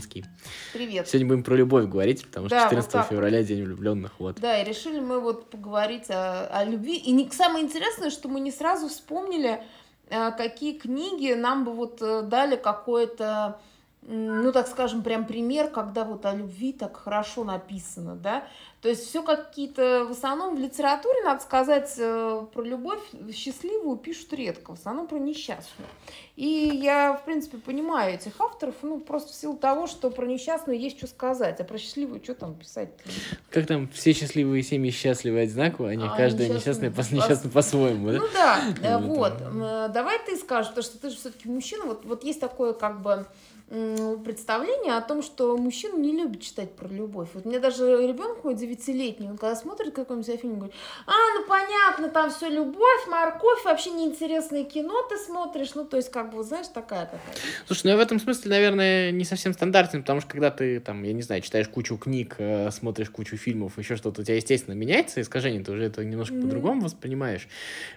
Вронский. Привет. Сегодня будем про любовь говорить, потому что Да, 14 вот так февраля День влюбленных. Вот. Да, и решили мы вот поговорить о, о любви. И не, самое интересное, что мы не сразу вспомнили, э, какие книги нам бы вот э, дали какое-то, ну, так скажем, прям пример, когда вот о любви так хорошо написано, да. То есть все какие-то, в основном в литературе, надо сказать, э, про любовь счастливую пишут редко, в основном про несчастную. И я, в принципе, понимаю этих авторов, ну, просто в силу того, что про несчастную есть что сказать, а про счастливую что там писать Как там все счастливые семьи счастливы одинаково, они А, каждая несчастная по- по- несчастна по-своему, да? Ну да, э, Вот. М, Давай ты скажешь, потому что ты же все-таки мужчина. Вот, вот есть такое как бы представление о том, что мужчина не любит читать про любовь. Вот мне даже ребенок мой девятилетний, он когда смотрит какой-нибудь фильм, говорит, а, ну понятно, там все любовь, морковь, вообще неинтересное кино ты смотришь. Ну, то есть, как бы, знаешь, такая какая-то. Слушай, ну я в этом смысле, наверное, не совсем стандартен, потому что когда ты, там, я не знаю, читаешь кучу книг, э, смотришь кучу фильмов, еще что-то, у тебя, естественно, меняется искажение, ты уже это немножко Мгм. по-другому воспринимаешь.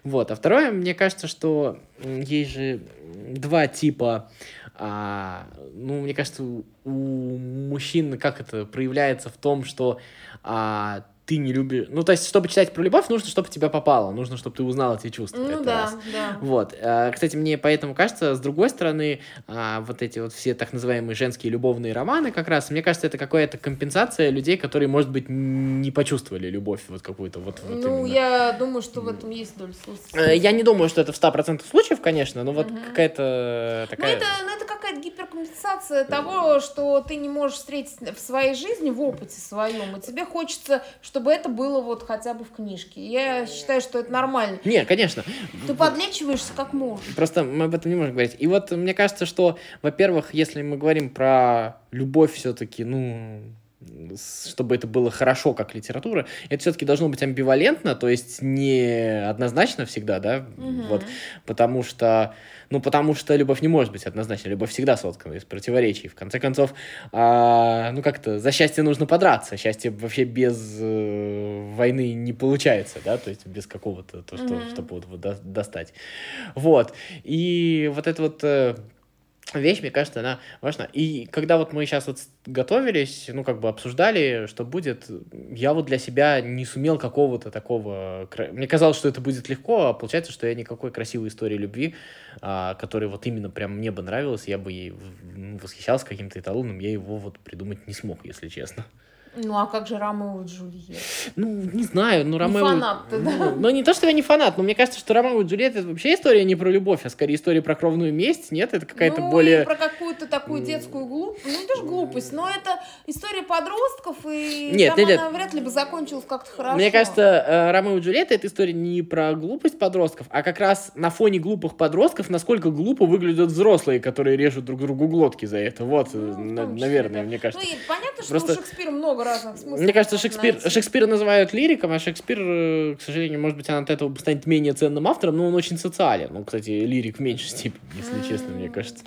Вот. А второе, мне кажется, что есть же два типа а, ну, мне кажется, у, мужчин как это проявляется в том, что а, ты не любишь... Ну, то есть, чтобы читать про любовь, нужно, чтобы тебя попало, нужно, чтобы ты узнал эти чувства. Ну это да, раз. да. Вот. А, Кстати, мне поэтому кажется, с другой стороны, а, вот эти вот все так называемые женские любовные романы как раз, мне кажется, это какая-то компенсация людей, которые, может быть, не почувствовали любовь вот какую-то вот, вот ну, именно. я думаю, что в этом есть доля смысла. Э, Я не думаю, что это в 100% случаев, конечно, но вот Мгм. какая-то Ну такая... это, ну, это какая-то гиперкомпенсация того, что ты не можешь встретить в своей жизни, в опыте своем, и тебе хочется, чтобы это было вот хотя бы в книжке. Я считаю, что это нормально. Не, конечно. Ты подлечиваешься как можешь. Просто мы об этом не можем говорить. И вот мне кажется, что, во-первых, если мы говорим про любовь все-таки, ну, чтобы это было хорошо как литература, это все-таки должно быть амбивалентно, то есть не однозначно всегда, да, Мгм. вот, потому что, ну, потому что любовь не может быть однозначной, любовь всегда соткана из противоречий. В конце концов, а, ну, как-то за счастье нужно подраться, счастье вообще без э, войны не получается, да, то есть без какого-то, то, что, Мгм. чтобы вот, вот до- достать. Вот, и вот это вот... вещь, мне кажется, она важна. И когда вот мы сейчас вот готовились, ну, как бы обсуждали, что будет, я вот для себя не сумел какого-то такого... Мне казалось, что это будет легко, а получается, что я никакой красивой истории любви, а, которая вот именно прям мне бы нравилась, я бы ей ну, восхищался каким-то эталоном, я его вот придумать не смог, если честно. Ну а как же Ромео и Джульетта? Ну, не знаю, ну, Ромео... фанат ты, да? ну, ну, не то, что я не фанат, но мне кажется, что Ромео и Джульетта это вообще история не про любовь, а скорее история про кровную месть, нет? Это какая-то ну, более... про какую-то такую детскую глупость. Ну, это же глупость, но это история подростков, и Нет, там нет, она вряд ли бы закончилась как-то хорошо. Мне кажется, э, Ромео и Джульетта это история не про глупость подростков, а как раз на фоне глупых подростков, насколько глупо выглядят взрослые, которые режут друг другу глотки за это. Вот, Ну, на- наверное, да. мне кажется. Ну, и понятно, что Просто- у Шекспира много разных смыслов. Мне кажется, Шекспир, найти. Шекспира называют лириком, а Шекспир, э, к сожалению, может быть, он от этого станет менее ценным автором, но он очень социален. Ну, кстати, лирик в меньшей степени, если честно, мне кажется.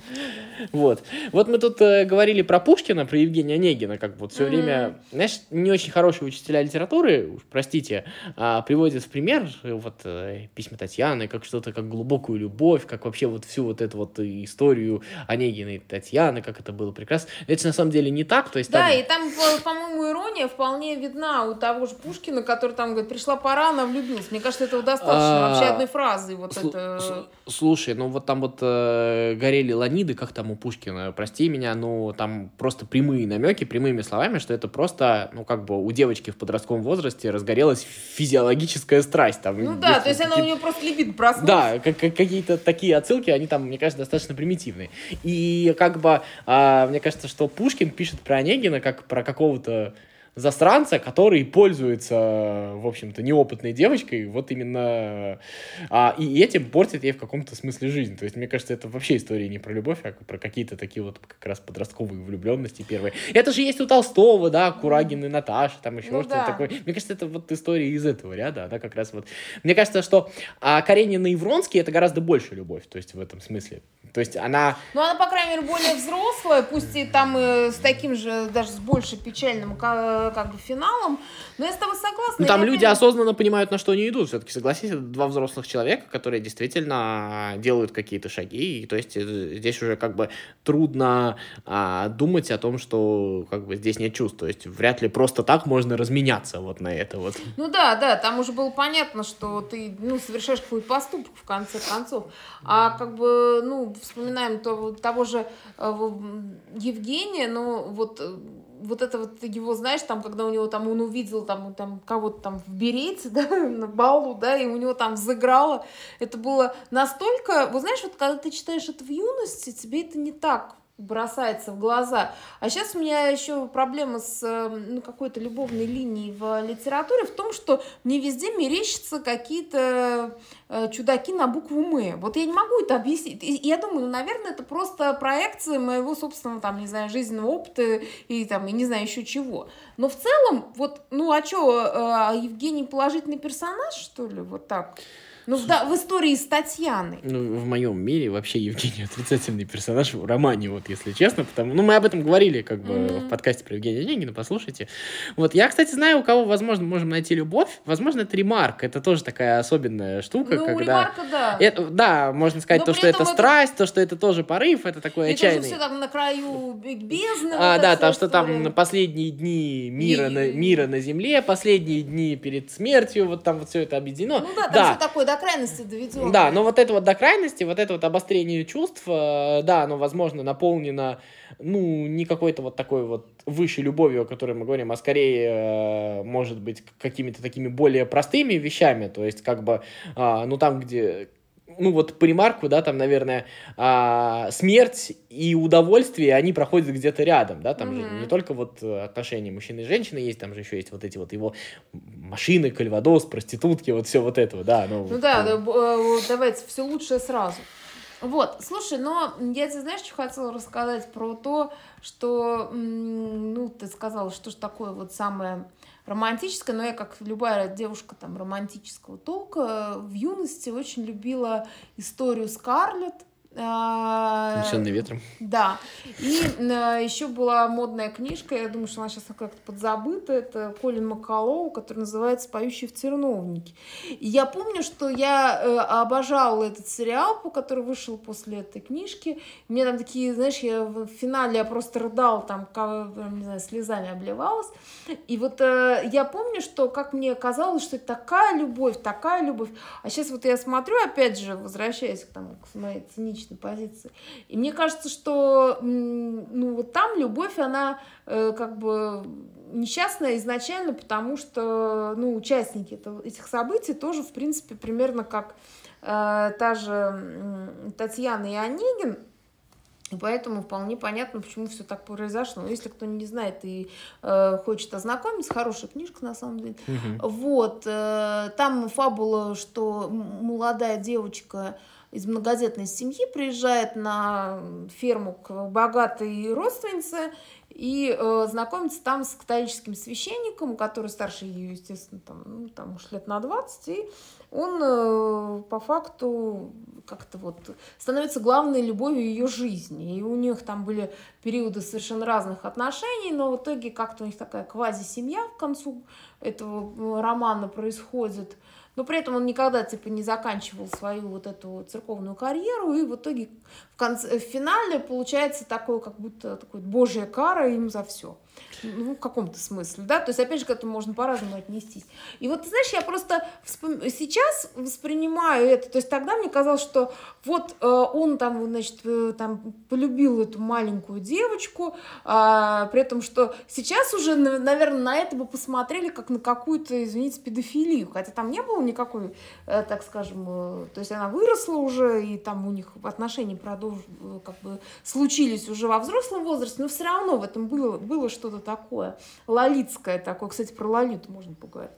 Вот. Вот мы тут э, говорили про Пушкина, про Евгения Онегина, как вот все Мгм. время, знаешь, не очень хорошие учителя литературы, уж простите, а, приводят в пример э, вот э, письма Татьяны, как что-то, как глубокую любовь, как вообще вот всю вот эту вот э, историю Онегина и Татьяны, как это было прекрасно. Это на самом деле не так, то есть Да, там- и там, по- по-моему, ирония вполне видна у того же Пушкина, который там говорит, пришла пора, она влюбилась. Мне кажется, этого достаточно А, вообще одной фразы. Вот Слу- это... Слушай, ну вот там вот э, горели ланиды, как там у Пушкина, прости меня, ну там просто прямые намеки, прямыми словами, что это просто, ну как бы у девочки в подростковом возрасте разгорелась физиологическая страсть. Там, Ну да, то есть она у нее просто либид проснулась. Да, как- как- какие-то такие отсылки, они там, мне кажется, достаточно примитивные. И как бы, а, мне кажется, что Пушкин пишет про Онегина как про какого-то засранца, который пользуется, в общем-то, неопытной девочкой, вот именно, а, и этим портит ей в каком-то смысле жизнь. То есть, мне кажется, это вообще история не про любовь, а про какие-то такие вот как раз подростковые влюбленности первые. Это же есть у Толстого, да, Курагин и Наташа, там еще Ну что-то да. такое. Мне кажется, это вот история из этого ряда, она как раз вот... Мне кажется, что а, Каренина и Вронский это гораздо больше любовь, то есть в этом смысле. То есть она... Ну, она, по крайней мере, более взрослая, пусть и там э, с таким же, даже с больше печальным как, как бы финалом, но я с тобой согласна. Ну, там люди опять- осознанно понимают, на что они идут. Все-таки, согласись, это два взрослых человека, которые действительно делают какие-то шаги. И, то есть э, здесь уже как бы трудно а, думать о том, что как бы здесь нет чувств. То есть вряд ли просто так можно разменяться вот на это вот. Ну да, да, там уже было понятно, что ты, ну, совершаешь какой-то поступок в конце концов. А как бы, ну, вспоминаем то, того же э, Евгения, ну, вот э, вот это вот его, знаешь, там, когда у него там, он увидел там, там кого-то там в берете, да, на балу, да, и у него там взыграло, это было настолько, вот знаешь, вот когда ты читаешь это в юности, тебе это не так бросается в глаза. А сейчас у меня еще проблема с э, ну, какой-то любовной линией в литературе в том, что мне везде мерещатся какие-то э, чудаки на букву «М». Вот я не могу это объяснить. И я думаю, ну, наверное, это просто проекция моего собственного, там, не знаю, жизненного опыта и там, я не знаю, еще чего. Но в целом, вот, ну, а что, Евгений положительный персонаж, что ли, вот так? Ну, в, да, в истории с Татьяной. Ну, в моем мире вообще Евгений отрицательный персонаж в романе, вот если честно. Потому... Ну, мы об этом говорили как бы Мгм. в подкасте про Евгения Онегина, послушайте. Вот, я, кстати, знаю, у кого, возможно, можем найти любовь. Возможно, это ремарк. Это тоже такая особенная штука, ну, когда... Ремарка, да. Это- да, можно сказать, Но то, что это это- страсть, то, что это тоже порыв, это такой Это же отчаянный. все там на краю бездны. А, вот да, там вся что там история. на последние дни мира, И- на, мира на земле, последние дни перед смертью, вот там вот все это объединено. Ну да, там да, все такое до крайности доведено. да, но вот это вот до крайности, вот это вот обострение чувств, э, да, оно, возможно, наполнено, ну, не какой-то вот такой вот высшей любовью, о которой мы говорим, а скорее, э, может быть, какими-то такими более простыми вещами, то есть, как бы, а, ну, там, где ну вот по ремарку, да, там, наверное, а, смерть и удовольствие, они проходят где-то рядом, да, там же Мгм. не только вот э, отношения мужчины и женщины есть, там же еще есть вот эти вот его машины, кальвадос, проститутки, вот все вот этого, да. Ну, Ну да, э, да, э, давайте все лучшее сразу. Вот, слушай, но я тебе, знаешь, что хотела рассказать про то, что, ну, ты сказала, что же такое вот самое романтическое, но я, как любая девушка там романтического толка, в юности очень любила историю Скарлетт. А, «Унесённый ветром. Да. И еще была модная книжка, я думаю, что она сейчас как-то подзабыта. Это Колин Маккалоу, который называется «Поющий в терновнике». И я помню, что я э, обожала этот сериал, который вышел после этой книжки. Меня там такие, знаешь, я в финале я просто рыдала, там, не знаю, слезами обливалась. И вот э, я помню, что, как мне казалось, что это такая любовь, такая любовь. А сейчас вот я смотрю, опять же, возвращаясь к, там, к моей циничной позиции, и мне кажется, что ну, вот там любовь, она э, как бы несчастная изначально, потому что ну, участники этого- этих событий тоже, в принципе, примерно как э, та же м, Татьяна и Онегин, и поэтому вполне понятно, почему все так произошло. Но если кто не знает и э, хочет ознакомиться, хорошая книжка на самом деле. Мгм. Вот, э, там фабула, что молодая девочка из многодетной семьи приезжает на ферму к богатой родственнице и э, знакомится там с католическим священником, который старше ее, естественно, там, ну, там уж лет на 20, и он э, по факту как-то вот становится главной любовью ее жизни. И у них там были периоды совершенно разных отношений, но в итоге как-то у них такая квази-семья в концу этого э, романа происходит. Но при этом он никогда типа не заканчивал свою вот эту церковную карьеру, и в итоге в, конце, в финале получается такое, как будто такой божья кара им за все. Ну, в каком-то смысле, да, то есть, опять же, к этому можно по-разному отнестись. И вот, ты знаешь, я просто вспом- сейчас воспринимаю это, то есть тогда мне казалось, что вот э, он там, значит, э, там полюбил эту маленькую девочку, а, при этом, что сейчас уже, на- наверное, на это бы посмотрели как на какую-то, извините, педофилию, хотя там не было никакой, э, так скажем, э, то есть она выросла уже, и там у них отношения продолж... э, как бы случились уже во взрослом возрасте, но все равно в этом было, было что-то такое, лолитское такое, кстати, про лолиту можно поговорить.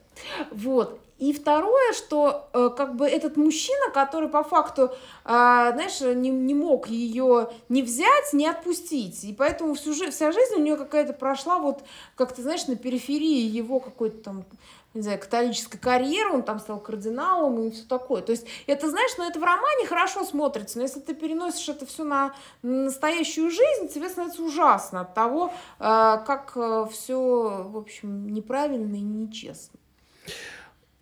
Вот. И второе, что э, как бы этот мужчина, который по факту, э, знаешь, не, не мог ее не взять, не отпустить. И поэтому всю, вся жизнь у нее какая-то прошла вот, как ты знаешь, на периферии его какой-то там не знаю, католической карьеры, он там стал кардиналом и все такое. То есть это, знаешь, ну это в романе хорошо смотрится, но если ты переносишь это все на настоящую жизнь, тебе становится ужасно от того, э, как э, все, в общем, неправильно и нечестно.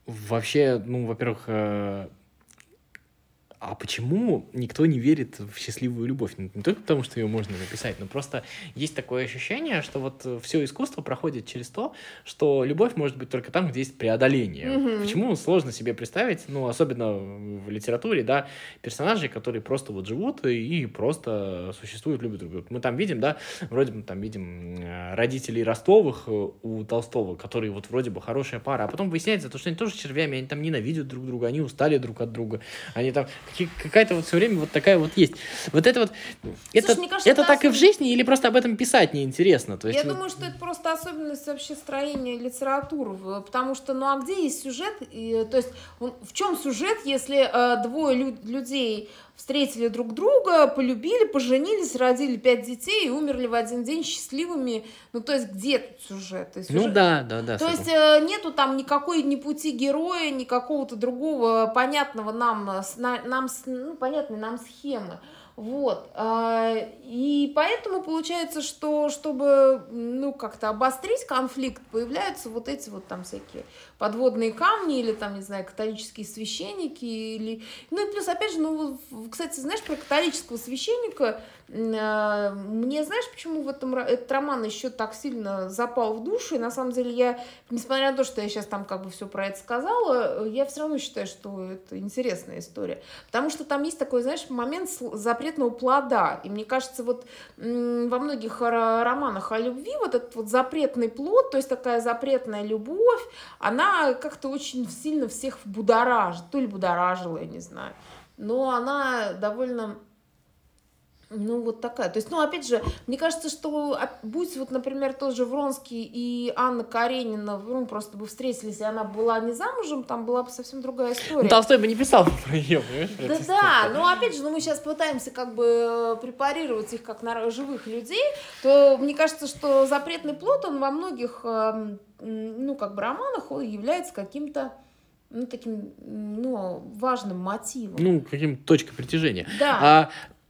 Вообще, ну, во-первых, э, а почему никто не верит в счастливую любовь? Ну, не только потому, что ее можно написать, но просто есть такое ощущение, что вот э, все искусство проходит через то, что любовь может быть только там, где есть преодоление. Mm-hmm. Почему сложно себе представить, ну, особенно в литературе, да, персонажей, которые просто вот живут и просто существуют, любят друг друга. Мы там видим, да, вроде мы там видим э, родителей Ростовых э, у Толстого, которые вот вроде бы хорошая пара, а потом выясняется, то, что они тоже червями, они там ненавидят друг друга, они устали друг от друга, они там какая-то вот все время вот такая вот есть. Вот это вот, это, Слушай, кажется, это, это так особ... и в жизни или просто об этом писать неинтересно? То есть, Я вот... думаю, что это просто особенность вообще строения литературы, потому что, ну а где есть сюжет? И, то есть в чем сюжет, если э, двое лю- людей встретили друг друга, полюбили, поженились, родили пять детей и умерли в один день счастливыми. Ну, то есть, где тут сюжет? сюжет... Ну, да, да, да. То есть, э, нету там никакой ни пути героя, ни какого-то другого понятного нам, нам ну, понятной нам схемы. Вот. А, и поэтому получается, что чтобы ну, как-то обострить конфликт, появляются вот эти вот там всякие подводные камни или там, не знаю, католические священники. Или... Ну и плюс, опять же, ну, кстати, знаешь, про католического священника а, мне, знаешь, почему в этом этот роман еще так сильно запал в душу, и на самом деле я, несмотря на то, что я сейчас там как бы все про это сказала, я все равно считаю, что это интересная история, потому что там есть такой, знаешь, момент запретного плода, и мне кажется, вот во многих романах о любви вот этот вот запретный плод, то есть такая запретная любовь, она как-то очень сильно всех будоражит, то ли будоражила, я не знаю, но она довольно ну, вот такая. То есть, ну, опять же, мне кажется, что будь вот, например, тот же Вронский и Анна Каренина, ну, просто бы встретились, и она была не замужем, там была бы совсем другая история. Ну, Толстой бы не писал про ее, понимаешь? Да, да, но опять же, ну, мы сейчас пытаемся как бы препарировать их как на живых людей, то мне кажется, что запретный плод, он во многих, эм, ну, как бы романах, является каким-то ну, таким, ну, важным мотивом. Ну, каким точкой притяжения. Да. А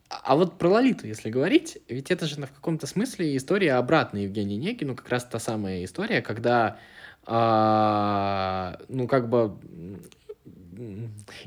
а вот про Лолиту, если говорить, ведь это же в каком-то смысле история обратная Евгения Негину, как раз та самая история, когда, а, ну, как бы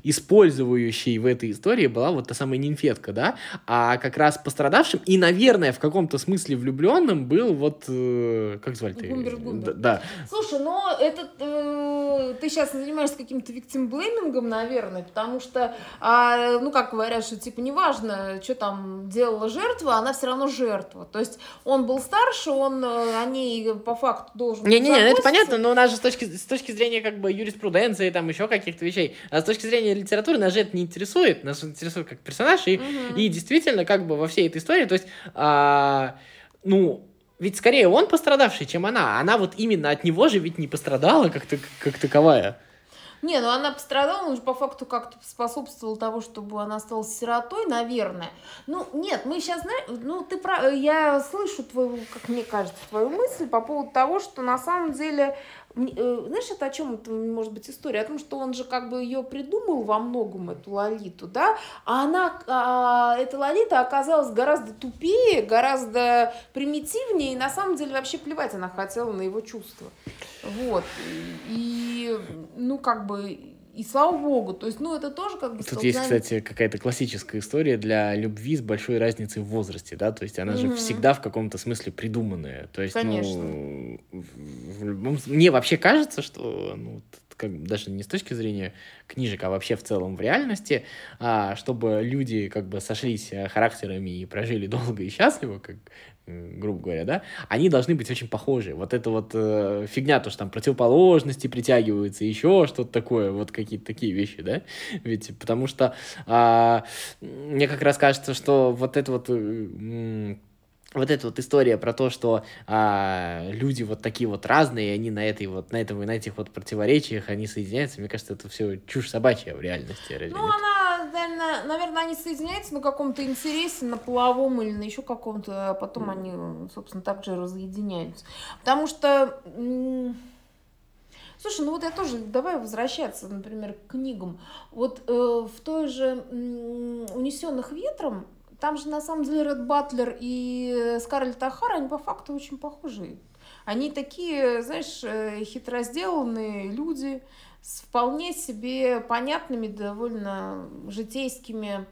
использующей в этой истории была вот та самая нимфетка, да, а как раз пострадавшим и, наверное, в каком-то смысле влюбленным был вот, э, как звали ты? Гумбер Гумбер. Да. Слушай, но этот, э, ты сейчас занимаешься каким-то виктимблеймингом, наверное, потому что, э, ну, как говорят, что, типа, неважно, что там делала жертва, она все равно жертва. То есть он был старше, он э, о ней по факту должен Не-не-не, это понятно, но у нас же с точки, с точки зрения как бы юриспруденции, там еще каких-то вещей, а с точки зрения литературы нас же это не интересует, нас интересует как персонаж, и, угу. и действительно, как бы во всей этой истории, то есть, а, ну, ведь скорее он пострадавший, чем она. Она вот именно от него же ведь не пострадала как, -то, как таковая. Не, ну она пострадала, он же по факту как-то способствовал того, чтобы она осталась сиротой, наверное. Ну, нет, мы сейчас знаем, ну, ты про... я слышу твою, как мне кажется, твою мысль по поводу того, что на самом деле знаешь, это о чем это может быть история? О том, что он же как бы ее придумал во многом, эту Лолиту, да, а она, а, эта Лолита оказалась гораздо тупее, гораздо примитивнее, и на самом деле вообще плевать она хотела на его чувства. Вот. И, ну, как бы, и слава богу, то есть, ну, это тоже как бы... Тут есть, кстати, какая-то классическая история для любви с большой разницей в возрасте, да, то есть она mm-hmm. же всегда в каком-то смысле придуманная, то есть, Конечно. ну, в любом... мне вообще кажется, что, ну, как, даже не с точки зрения книжек, а вообще в целом в реальности, а, чтобы люди как бы сошлись э, характерами и прожили долго и счастливо, как грубо говоря, да, они должны быть очень похожи. Вот это вот э, фигня, то, что там противоположности притягиваются, еще что-то такое, вот какие-то такие вещи, да, ведь потому что э, мне как раз кажется, что вот это вот э, вот эта вот история про то, что а, люди вот такие вот разные, они на этой вот, на этом и на этих вот противоречиях, они соединяются, мне кажется, это все чушь собачья в реальности. Ну, нет? Она, наверное, наверное, они соединяются на каком-то интересе, на половом или на еще каком-то, а потом mm. они, собственно, также разъединяются. Потому что Слушай, ну вот я тоже, давай возвращаться, например, к книгам. Вот э, в той же «Унесенных ветром» там же на самом деле Ред Батлер и Скарлетт Ахара, они по факту очень похожи. Они такие, знаешь, э, хитро сделанные люди с вполне себе понятными, довольно житейскими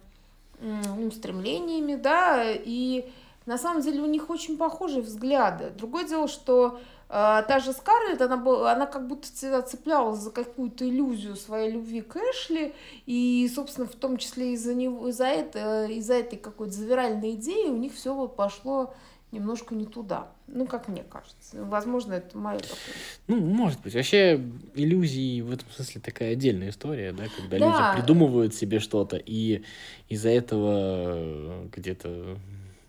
ну, стремлениями, да, и на самом деле у них очень похожие взгляды. Другое дело, что та же Скарлетт, она, была, она как будто всегда цеплялась за какую-то иллюзию своей любви к Эшли, и, собственно, в том числе из-за него, из-за это, из-за этой какой-то завиральной идеи у них все вот пошло немножко не туда. Ну, как мне кажется. Возможно, это мое такое. Ну, может быть. Вообще, иллюзии в этом смысле такая отдельная история, да, когда да. люди придумывают себе что-то, и из-за этого где-то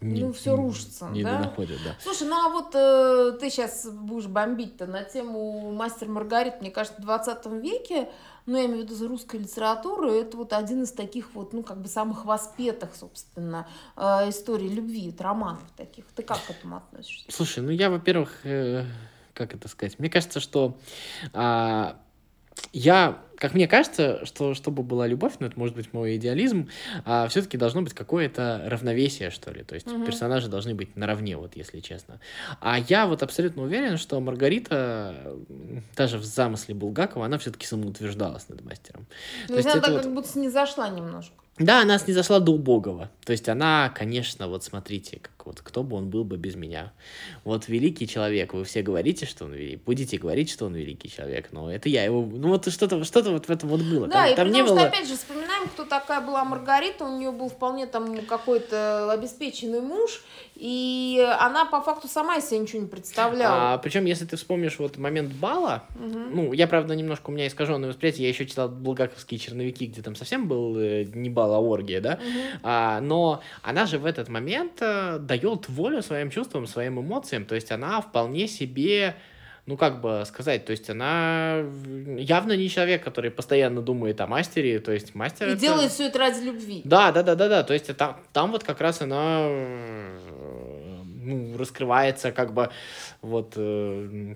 не, ну, все рушится, не да? находят, да. Слушай, ну а вот э, ты сейчас будешь бомбить-то на тему Мастер Маргарит, мне кажется, в 20 веке ну, я имею в виду за русской литературу, это вот один из таких вот, ну, как бы самых воспетых, собственно, э, историй любви, романов таких. Ты как к этому относишься? Слушай, ну, я, во-первых, э, как это сказать, мне кажется, что э, я как мне кажется, что чтобы была любовь, ну это может быть мой идеализм, а все-таки должно быть какое-то равновесие, что ли. То есть угу. персонажи должны быть наравне, вот если честно. А я вот абсолютно уверен, что Маргарита, даже в замысле Булгакова, она все-таки самоутверждалась над мастером. То, То есть она вот... как будто не зашла немножко. Да, она снизошла до убогого. То есть она, конечно, вот смотрите, как вот кто бы он был бы без меня. Вот великий человек, вы все говорите, что он великий, будете говорить, что он великий человек, но это я его, ну вот что-то что вот в этом вот было. Да, там, и там потому не что, было... опять же, вспоминаем, кто такая была Маргарита, у нее был вполне там какой-то обеспеченный муж, и она по факту сама себе ничего не представляла. А, причем, если ты вспомнишь вот момент бала, угу. ну, я, правда, немножко, у меня искаженное восприятие, я еще читал булгаковские черновики, где там совсем был э, не бал, а оргия, да, угу. а, но она же в этот момент э, дает волю своим чувствам, своим эмоциям, то есть она вполне себе ну, как бы сказать, то есть она явно не человек, который постоянно думает о мастере, то есть мастер... И это... делает все это ради любви. Да, да, да, да, да, то есть там, там вот как раз она ну, раскрывается как бы вот... Э,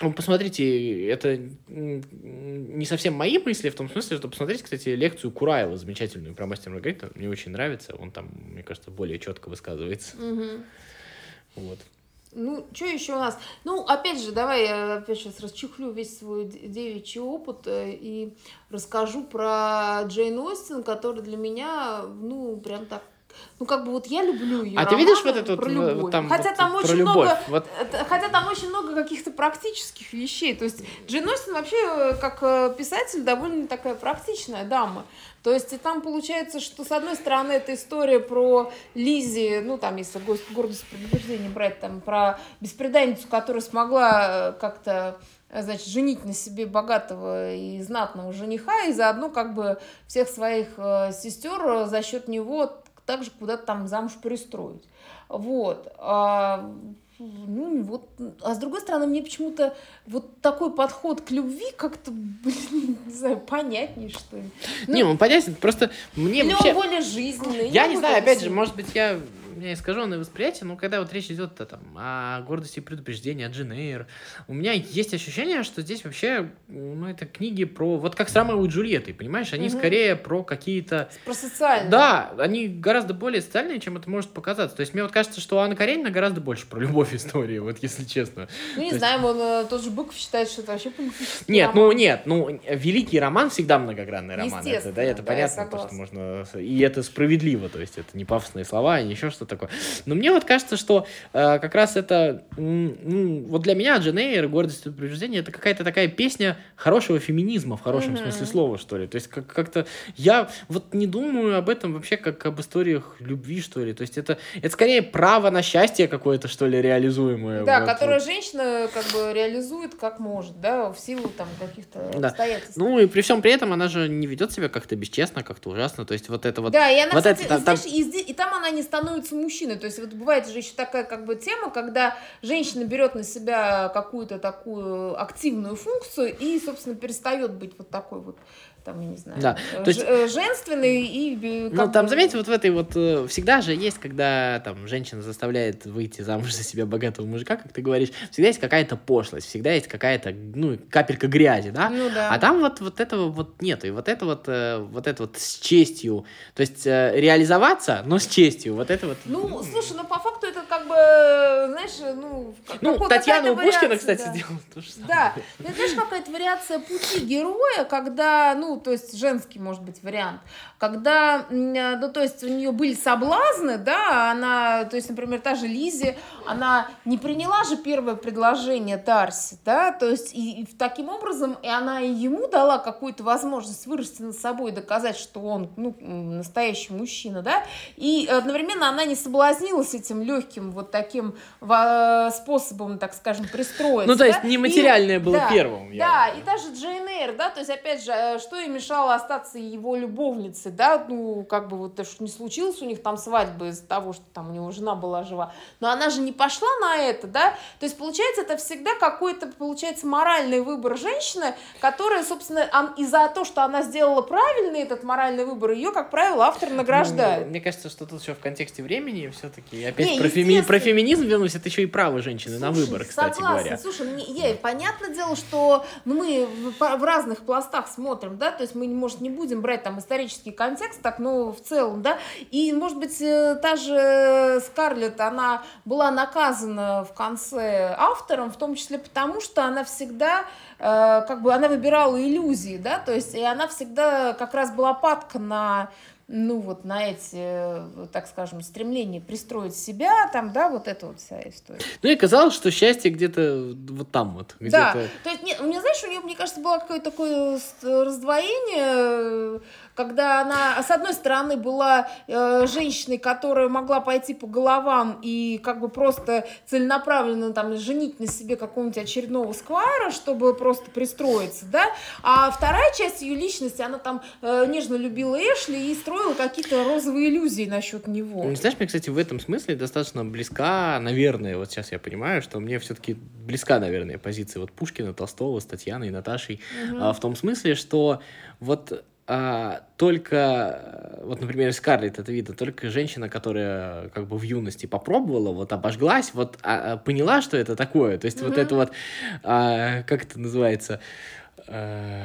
ну, посмотрите, это не совсем мои мысли, в том смысле, что посмотрите, кстати, лекцию Кураева замечательную про мастера Маргарита. Мне очень нравится. Он там, мне кажется, более четко высказывается. Угу. Вот. Ну, что еще у нас? Ну, опять же, давай я опять сейчас расчехлю весь свой девичий опыт э, и расскажу про Джейн Остин, который для меня, ну, прям так ну как бы вот я люблю ее. А ты видишь вот это про любовь. Вот, там, хотя вот, там очень любовь. много, вот. хотя там очень много каких-то практических вещей. То есть Джейн Остин вообще э, как э, писатель довольно такая практичная дама. То есть и там получается, что с одной стороны это история про Лизи, ну там если гордость предупреждения брать, там про беспреданницу, которая смогла э, как-то значит, женить на себе богатого и знатного жениха, и заодно как бы всех своих э, сестер за счет него также куда-то там замуж пристроить. Вот. Ну, вот, а с другой стороны, мне почему-то вот такой подход к любви как-то, блин, не знаю, понятнее, что ли. Ну, не, он понятен, просто мне или вообще... он более жизненный. Я не знаю, опять же, может быть, я меня искаженное восприятие, но когда вот речь идет там, о гордости и предупреждении, о Джин Эйр, у меня есть ощущение, что здесь вообще, ну, это книги про, вот как с Ромео и Джульеттой, понимаешь, они угу. скорее про какие-то... Про социальные. Да, они гораздо более социальные, чем это может показаться. То есть мне вот кажется, что Анна Каренина гораздо больше про любовь истории, вот если честно. Ну, не То есть... он э, тот же Быков считает, что это вообще Нет, роман. ну, нет, ну, великий роман всегда многогранный роман. Это, да, это да, понятно, то, что можно... И это справедливо, то есть это не пафосные слова, не еще что такое. Но мне вот кажется, что э, как раз это, ну, вот для меня Джен Эйр, гордость и предупреждение, это какая-то такая песня хорошего феминизма, в хорошем mm-hmm. смысле слова, что ли. То есть как- как-то я вот не думаю об этом вообще как об историях любви, что ли. То есть это, это скорее право на счастье какое-то, что ли, реализуемое. Да, вот, которое вот. женщина как бы реализует как может, да, в силу там каких-то да. обстоятельств. Ну и при всем при этом она же не ведет себя как-то бесчестно, как-то ужасно. То есть вот это вот... Да, и она, вот кстати, это, знаешь, там... и, и там она не становится мужчиной. То есть вот бывает же еще такая как бы тема, когда женщина берет на себя какую-то такую активную функцию и, собственно, перестает быть вот такой вот там, я не знаю, да. Э, то есть, э, женственный и... Ну, там, заметьте, вот в этой вот... Э, всегда же есть, когда там женщина заставляет выйти замуж за себя богатого мужика, как ты говоришь, всегда есть какая-то пошлость, всегда есть какая-то, ну, капелька грязи, да? Ну, да. А там вот, вот этого вот нет, и вот это вот, вот это вот с честью, то есть реализоваться, но с честью, вот это вот... Ну, слушай, ну, по факту это как бы, знаешь, ну... Ну, Татьяна Пушкина, кстати, да. делала то же самое. Да, это, знаешь, какая-то вариация пути героя, когда, ну, то есть женский, может быть, вариант, когда, ну, то есть у нее были соблазны, да, она, то есть, например, та же Лизи, она не приняла же первое предложение Дарси, да, то есть и, и таким образом и она и ему дала какую-то возможность вырасти над собой доказать, что он, ну, настоящий мужчина, да, и одновременно она не соблазнилась этим легким вот таким способом, так скажем, пристроиться. Ну, то есть да? нематериальное и, было да, первым. Да, и даже Джейн Эйр, да, то есть, опять же, э, что и мешало остаться его любовницей, да, ну, как бы вот, то, что не случилось у них там свадьбы из-за того, что там у него жена была жива, но она же не пошла на это, да, то есть, получается, это всегда какой-то, получается, моральный выбор женщины, которая, собственно, из-за того, что она сделала правильный этот моральный выбор, ее, как правило, автор награждает. Ну, мне кажется, что тут еще в контексте времени все-таки, опять не, про, феми... про феминизм вернусь, это еще и право женщины Слушай, на выбор, кстати согласна. говоря. Слушай, мне, я, понятное дело, что ну, мы в, в разных пластах смотрим, да, то есть мы, может, не будем брать там исторический контекст, так, но в целом, да, и, может быть, э, та же Скарлетт, она была наказана в конце автором, в том числе потому, что она всегда э, как бы она выбирала иллюзии, да, то есть и она всегда как раз была падка на ну вот на эти, так скажем, стремления пристроить себя, там, да, вот эта вот вся история. Ну и казалось, что счастье где-то вот там вот. Где да, то есть, нет, у меня, знаешь, у нее, мне кажется, было какое-то такое раздвоение, когда она, с одной стороны, была э, женщиной, которая могла пойти по головам и как бы просто целенаправленно там женить на себе какого-нибудь очередного сквайра, чтобы просто пристроиться, да, а вторая часть ее личности, она там э, нежно любила Эшли и строила какие-то розовые иллюзии насчет него. Ну, знаешь, мне, кстати, в этом смысле достаточно близка, наверное, вот сейчас я понимаю, что мне все-таки близка, наверное, позиция вот Пушкина, Толстого, с Татьяной, Наташей, угу. а, в том смысле, что вот а, только, вот, например, Скарлетт это видно, только женщина, которая как бы в юности попробовала, вот обожглась, вот а, а поняла, что это такое. То есть mm-hmm. вот это вот, а, как это называется, а,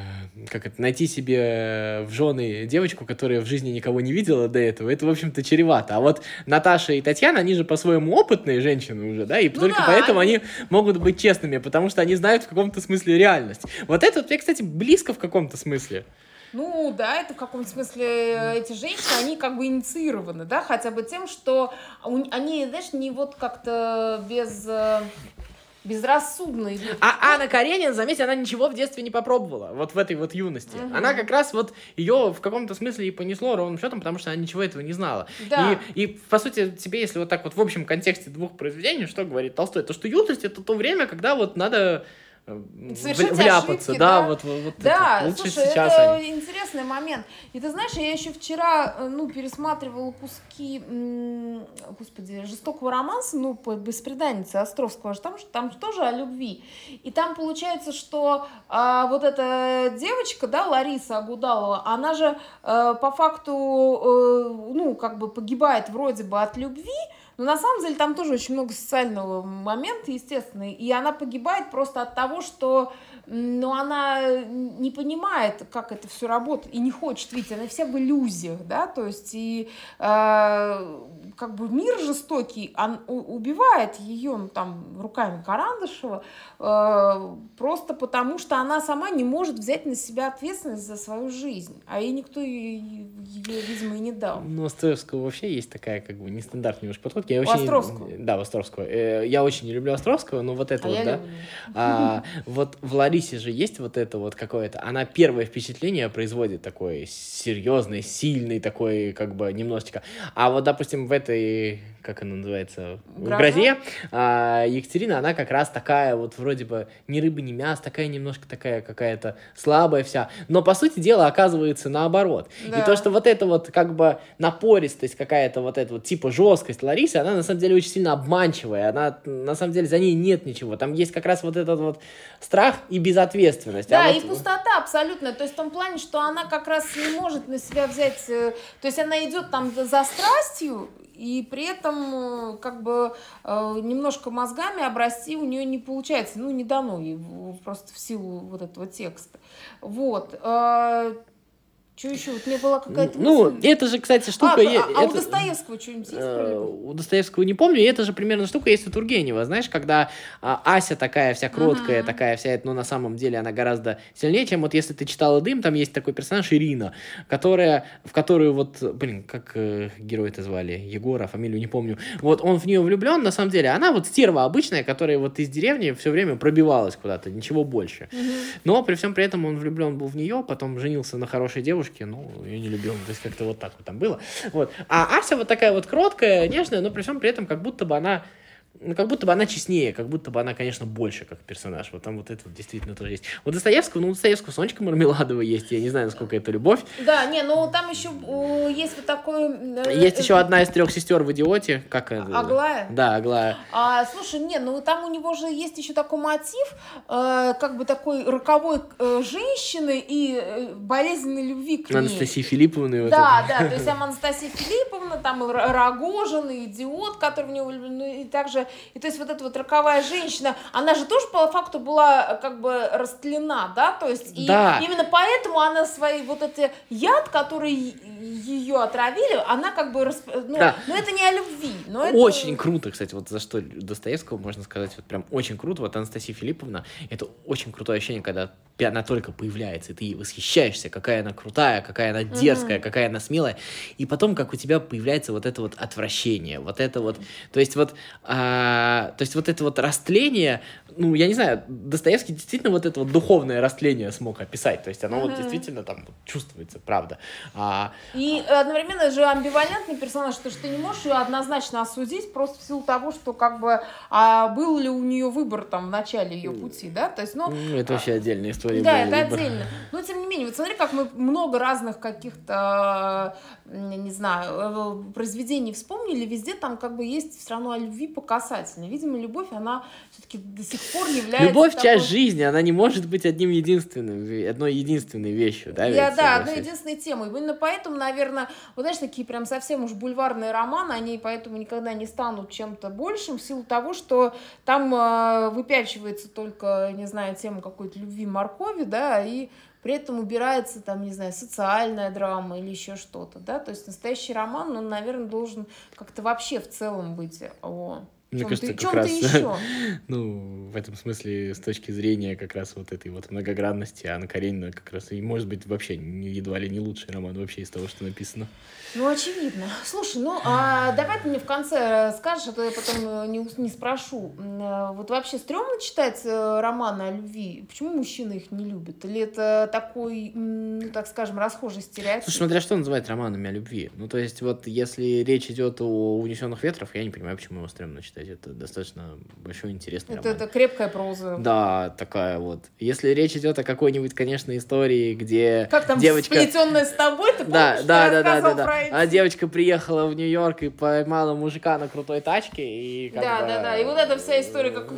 как это, найти себе в жены девочку, которая в жизни никого не видела до этого, это, в общем-то, чревато. А вот Наташа и Татьяна, они же по-своему опытные женщины уже, да, и ну только да, поэтому они... они могут быть честными, потому что они знают в каком-то смысле реальность. Вот это, мне, кстати, близко в каком-то смысле. Ну, да, это в каком-то смысле э, эти женщины, они как бы инициированы, да, хотя бы тем, что они, знаешь, не вот как-то без э, безрассудно идут. А Анна Каренина, заметьте, она ничего в детстве не попробовала, вот в этой вот юности. Угу. Она как раз вот ее в каком-то смысле и понесло ровным счетом, потому что она ничего этого не знала. Да. И, и, по сути, тебе, если вот так вот в общем контексте двух произведений, что говорит Толстой, то что юность это то время, когда вот надо Совершить вляпаться, ошибки, да, да, вот, вот да, это. Лучше слушай, сейчас это они. интересный момент. И ты знаешь, я еще вчера, э, ну, пересматривала куски, господи, жестокого романса, ну, по беспреданнице Островского, там, там тоже о любви. И там получается, что а, вот эта девочка, да, Лариса Агудалова, она же а, по факту, а, ну, как бы погибает вроде бы от любви, но на самом деле там тоже очень много социального момента, естественно, и она погибает просто от того, что но она не понимает, как это все работает, и не хочет видеть, она вся в иллюзиях, да, то есть и э, как бы мир жестокий, он убивает ее ну, там руками Карандышева э, просто потому, что она сама не может взять на себя ответственность за свою жизнь, а ей никто ее, ее видимо, и не дал. Ну, Островского вообще есть такая как бы нестандартный немножко подход. Я очень, Островского? Да, Островского. Э, я очень не люблю Островского, но вот это а вот, да. Люблю. А, вот Владимир Ларисе же есть вот это вот какое-то, она первое впечатление производит такой серьезный, сильный такой, как бы, немножечко. А вот, допустим, в этой как она называется, в грозе, а, Екатерина, она как раз такая вот вроде бы ни рыба, ни мясо, такая немножко такая какая-то слабая вся, но по сути дела оказывается наоборот. Да. И то, что вот это вот как бы напористость какая-то, вот эта вот типа жесткость Ларисы, она на самом деле очень сильно обманчивая, она на самом деле за ней нет ничего, там есть как раз вот этот вот страх и безответственность. Да, а и вот- пустота абсолютно. То есть в том плане, что она как раз не может на себя взять... э, То есть она идет там за страстью, и при этом э, как бы э, немножко мозгами обрасти у нее не получается. Ну, не дано ей просто в силу вот этого текста. Вот. Что еще? Вот мне была какая-то Ну, мысль. это же, кстати, штука... а, е- а- а у Достоевского что-нибудь есть Э? У Достоевского не помню, и это же примерно штука есть у Тургенева, знаешь, когда а, Ася такая вся кроткая, Мгм. такая вся, но на самом деле она гораздо сильнее, чем вот если ты читала «Дым», там есть такой персонаж Ирина, которая, в которую вот, блин, как э, героя это звали, Егора, фамилию не помню, вот он в нее влюблен, на самом деле, она вот стерва обычная, которая вот из деревни все время пробивалась куда-то, ничего больше. Мгм. Но при всем при этом он влюблен был в нее, потом женился на хорошей девушке, ну, ее не любил, то есть как-то вот так вот там было. Вот. А Ася вот такая вот кроткая, нежная, но при всем при этом как будто бы она ну, как будто бы она честнее, как будто бы она, конечно, больше как персонаж. Вот там вот это вот действительно тоже есть. У Достоевского, ну, у Достоевского Сонечка Мармеладова есть, я не знаю, насколько это любовь. Да, не, ну там еще э, есть вот такой... э, Есть э, еще одна из трех сестер в «Идиоте», как это? Аглая? Да, Аглая. А, слушай, не, ну там у него же есть еще такой мотив, э, как бы такой роковой э, женщины и э, болезненной любви к ней. Анастасии Филипповны. вот Да, это. да, то есть там Анастасия Филипповна, там Рогожин, и идиот, который в него влюблен, ну, и также, и то есть вот эта вот роковая женщина, она же тоже по факту была э, как бы растлена, да, то есть и Да. именно поэтому она свои вот эти яд, который ее отравили, она как бы, расп- ну, Да. но это не о любви, но это... Очень круто, кстати, вот за что Достоевского можно сказать, вот прям очень круто. Вот Анастасия Филипповна, это очень крутое ощущение, когда она только появляется, и ты восхищаешься, какая она крутая, какая она дерзкая, какая она смелая. И потом, как у тебя появляется вот это вот отвращение, вот это вот, то есть вот, а, то есть вот это вот растление, ну, я не знаю, Достоевский действительно вот это вот духовное растление смог описать, то есть оно вот Мгм. действительно там вот чувствуется, правда. А, И одновременно же амбивалентный персонаж, то что ты не можешь ее однозначно осудить просто в силу того, что как бы а был ли у нее выбор там в начале ее пути, да, то есть, ну, ну, это вообще отдельная история. да, это выбор. отдельно. Но тем не менее, вот смотри, как мы много разных каких-то, не знаю, э, произведений вспомнили, везде там как бы есть все равно о любви по касательной. Видимо, любовь, она все-таки до сих пор является Любовь такой- часть жизни, она не может быть одним единственным, ве- одной единственной вещью, да? Я, ведь, да, одной согласись? единственной темой. Именно поэтому, наверное, вот знаешь, такие прям совсем уж бульварные романы, они поэтому никогда не станут чем-то большим в силу того, что там э, выпячивается только, не знаю, тема какой-то любви моркови, да, и при этом убирается там, не знаю, социальная драма или еще что-то, да, то есть настоящий роман, он, наверное, должен как-то вообще в целом быть о Мне кажется, как раз- еще. Ну, в этом смысле, с точки зрения как раз вот этой вот многогранности, Анна Каренина как раз и может быть вообще едва ли не лучший роман вообще из того, что написано. Ну, очевидно. Слушай, ну, а давай ты мне в конце скажешь, а то я потом э, не, не спрошу. Э, Вот вообще стрёмно читать э, романы о любви? Почему мужчины их не любят? Или это такой, ну, так скажем, расхожий стереотип? Слушай, смотря что называть романами о любви. Ну, то есть, вот если речь идет о унесенных ветров, я не понимаю, почему его стрёмно читать. Это достаточно большой интересный это, роман. это крепкая проза. Да, такая вот. Если речь идет о какой-нибудь, конечно, истории, где Как там девочка... сплетенная с тобой, ты Да, помнишь, да, да, да, да, да. А девочка приехала в Нью-Йорк и поймала мужика на крутой тачке и как Да, бы, да, да. И вот эта вся история, как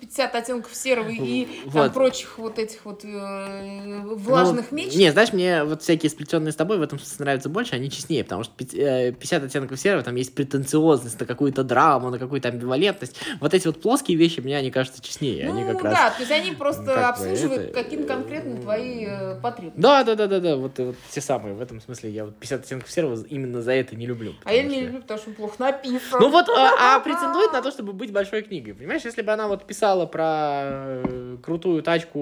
50 оттенков серого и там Вот. прочих вот этих вот э, влажных Ну, меч. Не, знаешь, мне вот всякие сплетенные с тобой в этом смысле нравятся больше, они честнее, потому что пяти- э, 50 оттенков серого, там есть претенциозность на какую-то драму, на какую-то амбивалентность. Вот эти вот плоские вещи мне они кажутся честнее, они Ну как раз... да, то есть они просто как обслуживают это- какие-то конкретные твои э, потребности. Да, да, да, да, да, вот, э, вот те самые. В этом смысле я вот 50 оттенков серого именно за это не люблю. А я потому не что- люблю, потому что он плохо написан. Ну вот, а, а претендует на то, чтобы быть большой книгой. Понимаешь, если бы она вот писала про э, крутую тачку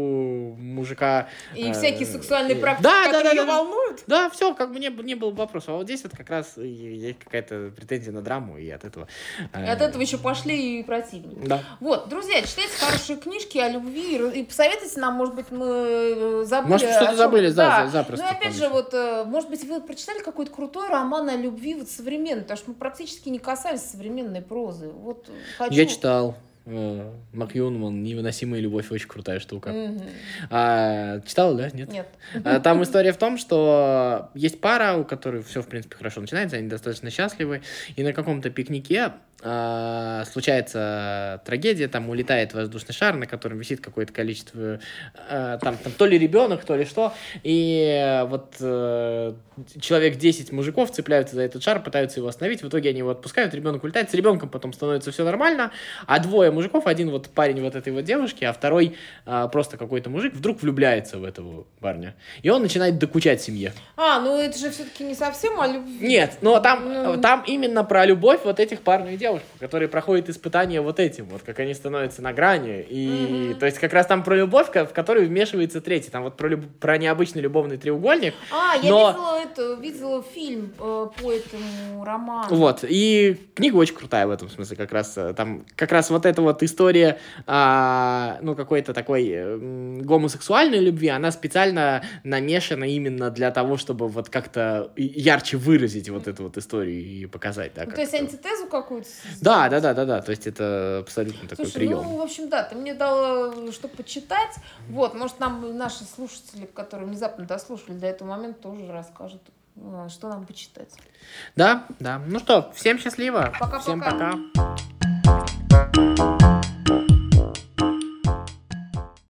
мужика. И э, всякие сексуальные э, практики, да, которые да, ее да, волнуют. Да, все, как бы не, не было бы вопросов. А вот здесь вот как раз есть какая-то претензия на драму, и от этого... э, И от этого еще по пошли и противники. Да. Вот, друзья, читайте хорошие книжки о любви и посоветуйте нам, может быть, мы э, забыли. Может, что-то забыли, да, да. запросто Ну опять же, вот, э, может быть, вы прочитали какой-то крутой роман о любви вот современный, потому что мы практически не касались современной прозы. Вот э, хочу... Я читал. Мак Юнман, «Невыносимая любовь» очень крутая штука. Мгм. А, читал, да? Нет? Нет. А, Там история в том, что есть пара, у которой все, в принципе, хорошо начинается, они достаточно счастливы, и на каком-то пикнике а, случается трагедия, там улетает воздушный шар, на котором висит какое-то количество, а, там, там то ли ребенок, то ли что, и вот э, человек 10 мужиков цепляются за этот шар, пытаются его остановить, в итоге они его отпускают, ребенок улетает, с ребенком потом становится все нормально, а двое мужиков, один вот парень вот этой вот девушки, а второй а, просто какой-то мужик, вдруг влюбляется в этого парня, и он начинает докучать семье. А, ну это же все-таки не совсем о любви. Нет, но там, Ну. там именно про любовь вот этих парней и девушек, которые проходят испытания вот этим, вот как они становятся на грани. И то есть как раз там про любовь, в которую вмешивается третий. Там вот про, люб- про необычный любовный треугольник. А, я Но- видела это, видела фильм э, по этому роману. Вот. И книга очень крутая в этом смысле. Как раз э, там как раз вот эта вот история, а, ну, какой-то такой э, гомосексуальной любви, она специально намешана именно для того, чтобы вот как-то ярче выразить вот эту вот историю и показать. Да, Ну, как то есть антитезу какую-то? Да, да, да, да, да. То есть это абсолютно такой Слушай, прием. ну, в общем, да, ты мне дала, что почитать. Вот, может, нам наши слушатели, которые внезапно дослушали до этого момента, тоже расскажут, э, что нам почитать. Да, да. Ну что, всем счастливо. Пока-пока. Всем пока.